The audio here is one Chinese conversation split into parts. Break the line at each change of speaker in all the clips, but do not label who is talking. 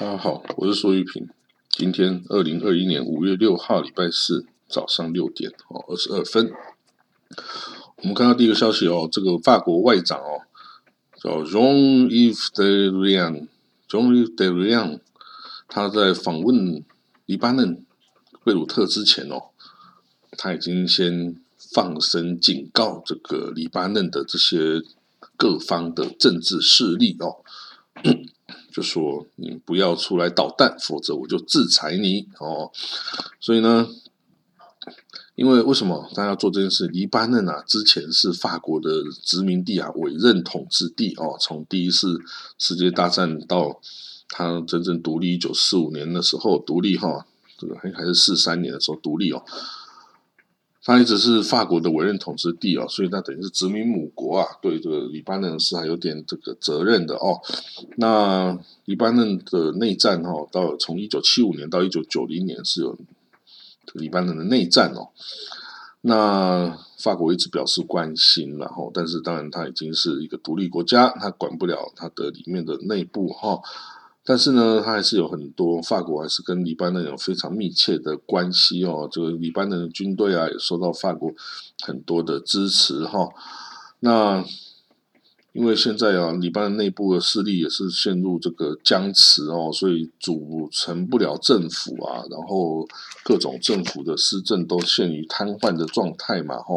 大家好，我是苏玉平。今天二零二一年五月六号，礼拜四早上六点哦二十二分，我们看到第一个消息哦，这个法国外长哦叫 Jean-Yves Le Drian，Jean-Yves Le Drian，他在访问黎巴嫩贝鲁特之前哦，他已经先放声警告这个黎巴嫩的这些各方的政治势力哦。就说你不要出来捣蛋，否则我就制裁你哦。所以呢，因为为什么大家做这件事？黎巴嫩啊，之前是法国的殖民地啊，委任统治地哦。从第一次世界大战到它真正独立，一九四五年的时候独立哈，这个还还是四三年的时候独立哦。它一直是法国的委任统治地哦，所以它等于是殖民母国啊，对这个黎巴嫩是还有点这个责任的哦。那黎巴嫩的内战哈，到从一九七五年到一九九零年是有黎巴嫩的内战哦。那法国一直表示关心，然后但是当然它已经是一个独立国家，它管不了它的里面的内部哈。但是呢，他还是有很多法国还是跟黎巴嫩有非常密切的关系哦。这个黎巴嫩军队啊，也受到法国很多的支持哈。那因为现在啊，黎巴嫩内部的势力也是陷入这个僵持哦，所以组成不了政府啊，然后各种政府的施政都陷于瘫痪的状态嘛哈。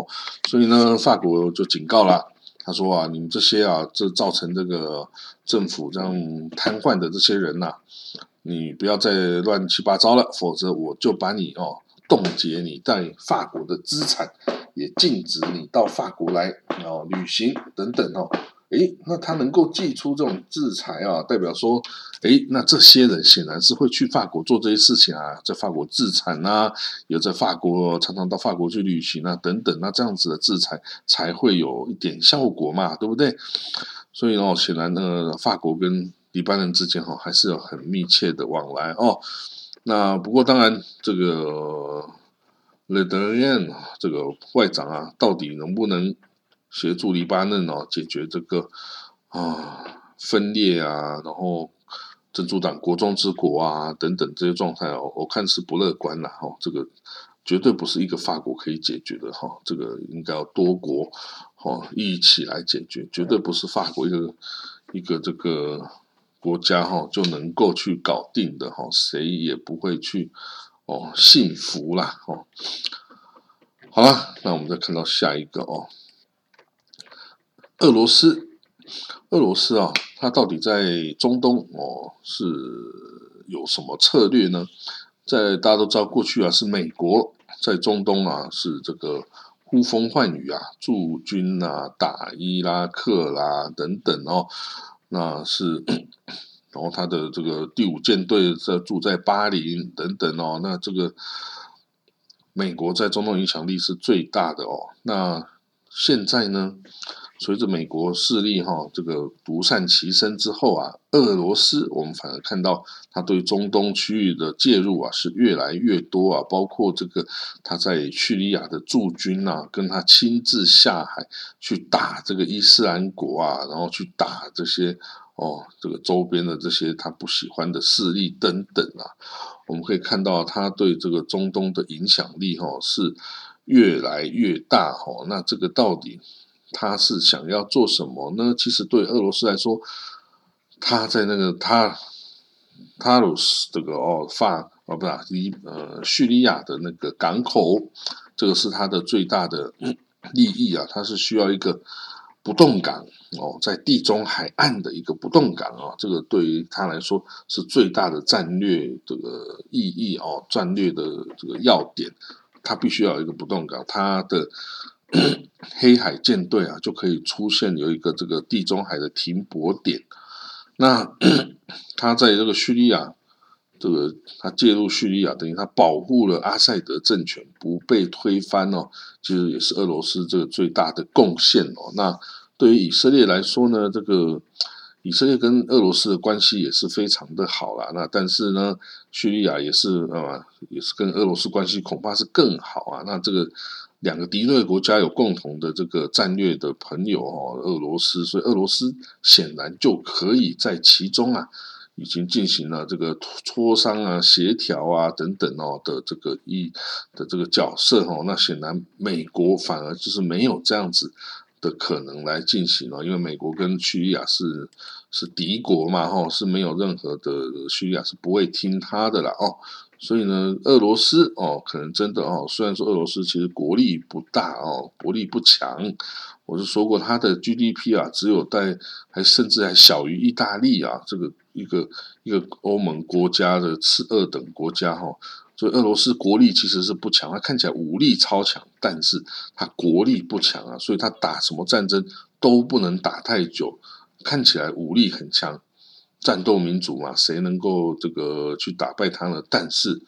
所以呢，法国就警告了。他说啊，你们这些啊，这造成这个政府这样瘫痪的这些人呐，你不要再乱七八糟了，否则我就把你哦冻结你在法国的资产，也禁止你到法国来哦旅行等等哦。诶，那他能够寄出这种制裁啊，代表说，诶，那这些人显然是会去法国做这些事情啊，在法国自产啊，有在法国常常到法国去旅行啊，等等，那这样子的制裁才会有一点效果嘛，对不对？所以哦，显然呢，法国跟黎巴嫩之间哈，还是有很密切的往来哦。那不过当然，这个雷德燕这个外长啊，到底能不能？协助黎巴嫩哦，解决这个啊分裂啊，然后珍珠党国中之国啊等等这些状态哦，我看是不乐观了哈。这个绝对不是一个法国可以解决的哈，这个应该要多国哦一起来解决，绝对不是法国一个一个这个国家哈就能够去搞定的哈，谁也不会去哦幸福啦哦。好了，那我们再看到下一个哦。俄罗斯，俄罗斯啊，它到底在中东哦是有什么策略呢？在大家都知道，过去啊是美国在中东啊是这个呼风唤雨啊，驻军啊打伊拉克啦等等哦，那是，然后他的这个第五舰队在住在巴林等等哦，那这个美国在中东影响力是最大的哦，那现在呢？随着美国势力哈这个独善其身之后啊，俄罗斯我们反而看到他对中东区域的介入啊是越来越多啊，包括这个他在叙利亚的驻军啊，跟他亲自下海去打这个伊斯兰国啊，然后去打这些哦这个周边的这些他不喜欢的势力等等啊，我们可以看到他对这个中东的影响力哈是越来越大哈，那这个到底？他是想要做什么呢？其实对俄罗斯来说，他在那个他他鲁斯这个哦法哦不是利呃叙利亚的那个港口，这个是他的最大的利益啊。他是需要一个不动港哦，在地中海岸的一个不动港啊。这个对于他来说是最大的战略这个意义哦，战略的这个要点，他必须要有一个不动港，他的。黑海舰队啊，就可以出现有一个这个地中海的停泊点。那 他在这个叙利亚，这个他介入叙利亚，等于他保护了阿塞德政权不被推翻哦。其实也是俄罗斯这个最大的贡献哦。那对于以色列来说呢，这个以色列跟俄罗斯的关系也是非常的好啦。那但是呢，叙利亚也是啊，也是跟俄罗斯关系恐怕是更好啊。那这个。两个敌对国家有共同的这个战略的朋友哦，俄罗斯，所以俄罗斯显然就可以在其中啊，已经进行了这个磋商啊、协调啊等等哦的这个一的这个角色哦，那显然美国反而就是没有这样子的可能来进行了，因为美国跟叙利亚是是敌国嘛，哈，是没有任何的叙利亚是不会听他的啦，哦。所以呢，俄罗斯哦，可能真的哦，虽然说俄罗斯其实国力不大哦，国力不强，我是说过它的 GDP 啊，只有在还甚至还小于意大利啊，这个一个一个欧盟国家的次二等国家哈，所以俄罗斯国力其实是不强，它看起来武力超强，但是它国力不强啊，所以它打什么战争都不能打太久，看起来武力很强。战斗民族嘛，谁能够这个去打败他呢？但是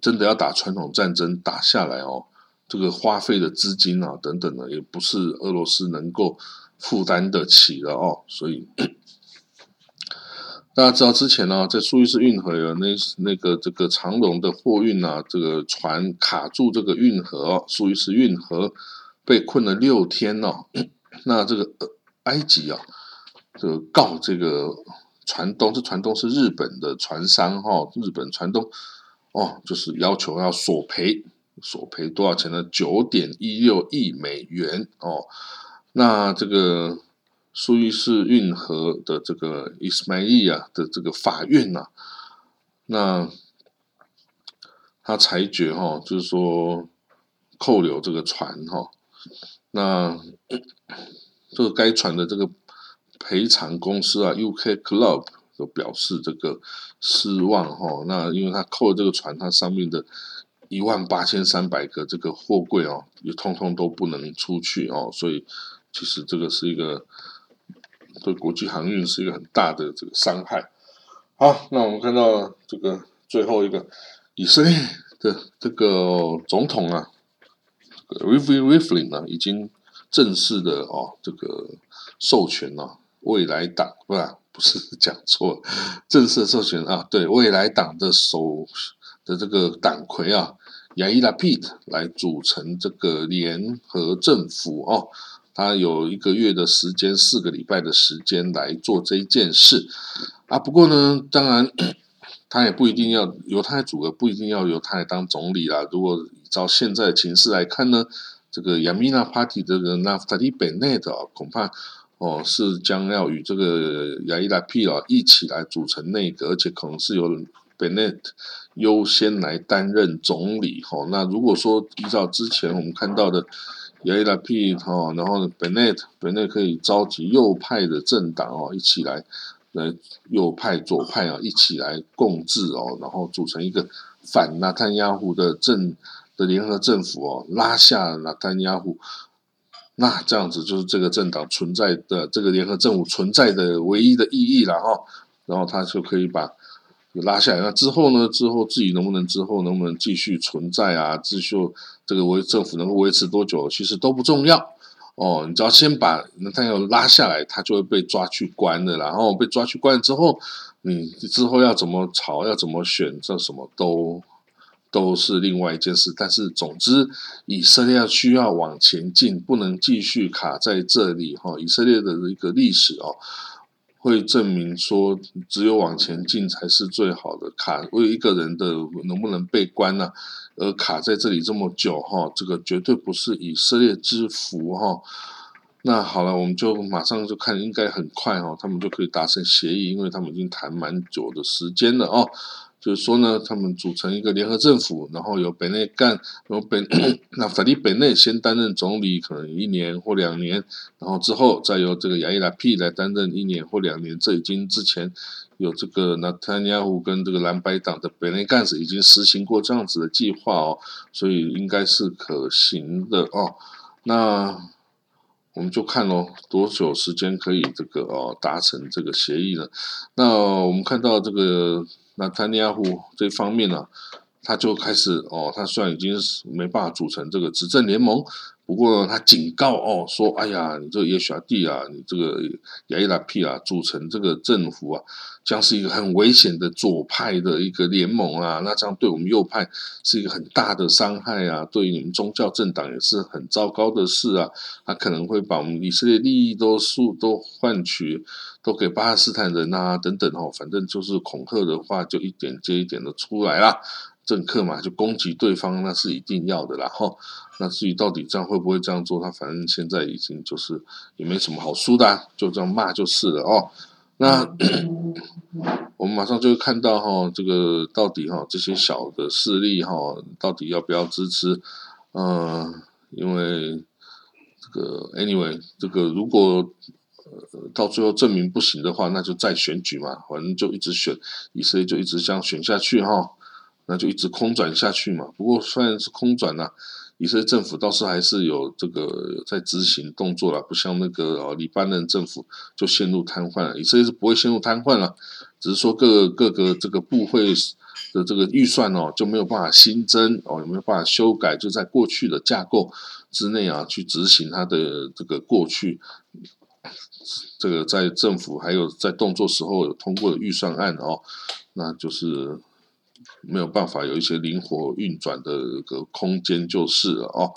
真的要打传统战争打下来哦，这个花费的资金啊等等的，也不是俄罗斯能够负担得起的哦。所以 大家知道之前呢，在苏伊士运河有那那个这个长龙的货运啊，这个船卡住这个运河，苏伊士运河被困了六天哦。那这个埃及啊，这个告这个。船东，这船东是日本的船商哈，日本船东哦，就是要求要索赔，索赔多少钱呢？九点一六亿美元哦。那这个苏伊士运河的这个伊斯迈利亚的这个法院呐，那他裁决哈，就是说扣留这个船哈，那这个该船的这个。赔偿公司啊，UK Club 都表示这个失望哈。那因为他扣了这个船，它上面的一万八千三百个这个货柜哦，也通通都不能出去哦。所以其实这个是一个对国际航运是一个很大的这个伤害。好，那我们看到这个最后一个以色列的这个总统啊 r i v i Rivlin 呢，已经正式的哦这个授权了。未来党不是 不是讲错，正式授权啊，对未来党的首的这个党魁啊，亚伊拉 Pete 来组成这个联合政府哦，他有一个月的时间，四个礼拜的时间来做这一件事啊。不过呢，当然 他也不一定要由他来组合，不一定要由他来当总理啦。如果照现在的情势来看呢，这个亚米纳 Party 这个 Naftali Bennett 啊，恐怕。哦，是将要与这个亚伊拉 P 啊一起来组成内阁，而且可能是由 Bennett 优先来担任总理。哈，那如果说依照之前我们看到的亚伊拉 P 哈，然后 Bennett Bennett 可以召集右派的政党哦，一起来来右派左派啊一起来共治哦，然后组成一个反纳坦亚胡的政的联合政府哦，拉下纳坦亚胡。那这样子就是这个政党存在的这个联合政府存在的唯一的意义了哈，然后他就可以把拉下来。那之后呢？之后自己能不能之后能不能继续存在啊？继续这个维政府能够维持多久，其实都不重要哦。你只要先把那他要拉下来，他就会被抓去关的。然后被抓去关之后，你之后要怎么炒，要怎么选，这什么都。都是另外一件事，但是总之，以色列需要往前进，不能继续卡在这里哈。以色列的一个历史哦，会证明说，只有往前进才是最好的。卡为一个人的能不能被关呢？而卡在这里这么久哈，这个绝对不是以色列之福哈。那好了，我们就马上就看，应该很快哦，他们就可以达成协议，因为他们已经谈蛮久的时间了哦。就是说呢，他们组成一个联合政府，然后由本内干，由本 那法利本内先担任总理，可能一年或两年，然后之后再由这个亚伊拉 P 来担任一年或两年。这已经之前有这个纳坦亚胡跟这个蓝白党的本内干事已经实行过这样子的计划哦，所以应该是可行的哦。那我们就看喽，多久时间可以这个哦达成这个协议呢？那我们看到这个。那坦尼亚胡这方面呢，他就开始哦，他虽然已经是没办法组成这个执政联盟，不过他警告哦，说哎呀，你这个耶许亚蒂啊，你这个亚伊拉 P 啊，组成这个政府啊，将是一个很危险的左派的一个联盟啊，那这样对我们右派是一个很大的伤害啊，对于你们宗教政党也是很糟糕的事啊，他可能会把我们以色列利益都数都换取，都给巴勒斯坦人啊等等哦，反正就是恐吓的话就一点接一点的出来啦，政客嘛就攻击对方那是一定要的啦哈，那至于到底这样会不会这样做，他反正现在已经就是也没什么好输的，就这样骂就是了哦。那 我们马上就会看到哈，这个到底哈这些小的势力哈，到底要不要支持？嗯，因为这个 anyway，这个如果呃到最后证明不行的话，那就再选举嘛，反正就一直选，以色列就一直这样选下去哈，那就一直空转下去嘛。不过虽然是空转呐。以色列政府倒是还是有这个在执行动作了，不像那个哦，黎巴嫩政府就陷入瘫痪了。以色列是不会陷入瘫痪了，只是说各个各个这个部会的这个预算哦就没有办法新增哦，有没有办法修改？就在过去的架构之内啊，去执行它的这个过去这个在政府还有在动作时候有通过的预算案哦，那就是。没有办法有一些灵活运转的一个空间就是了哦。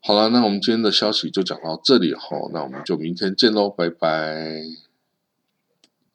好了，那我们今天的消息就讲到这里哈，那我们就明天见喽，拜拜。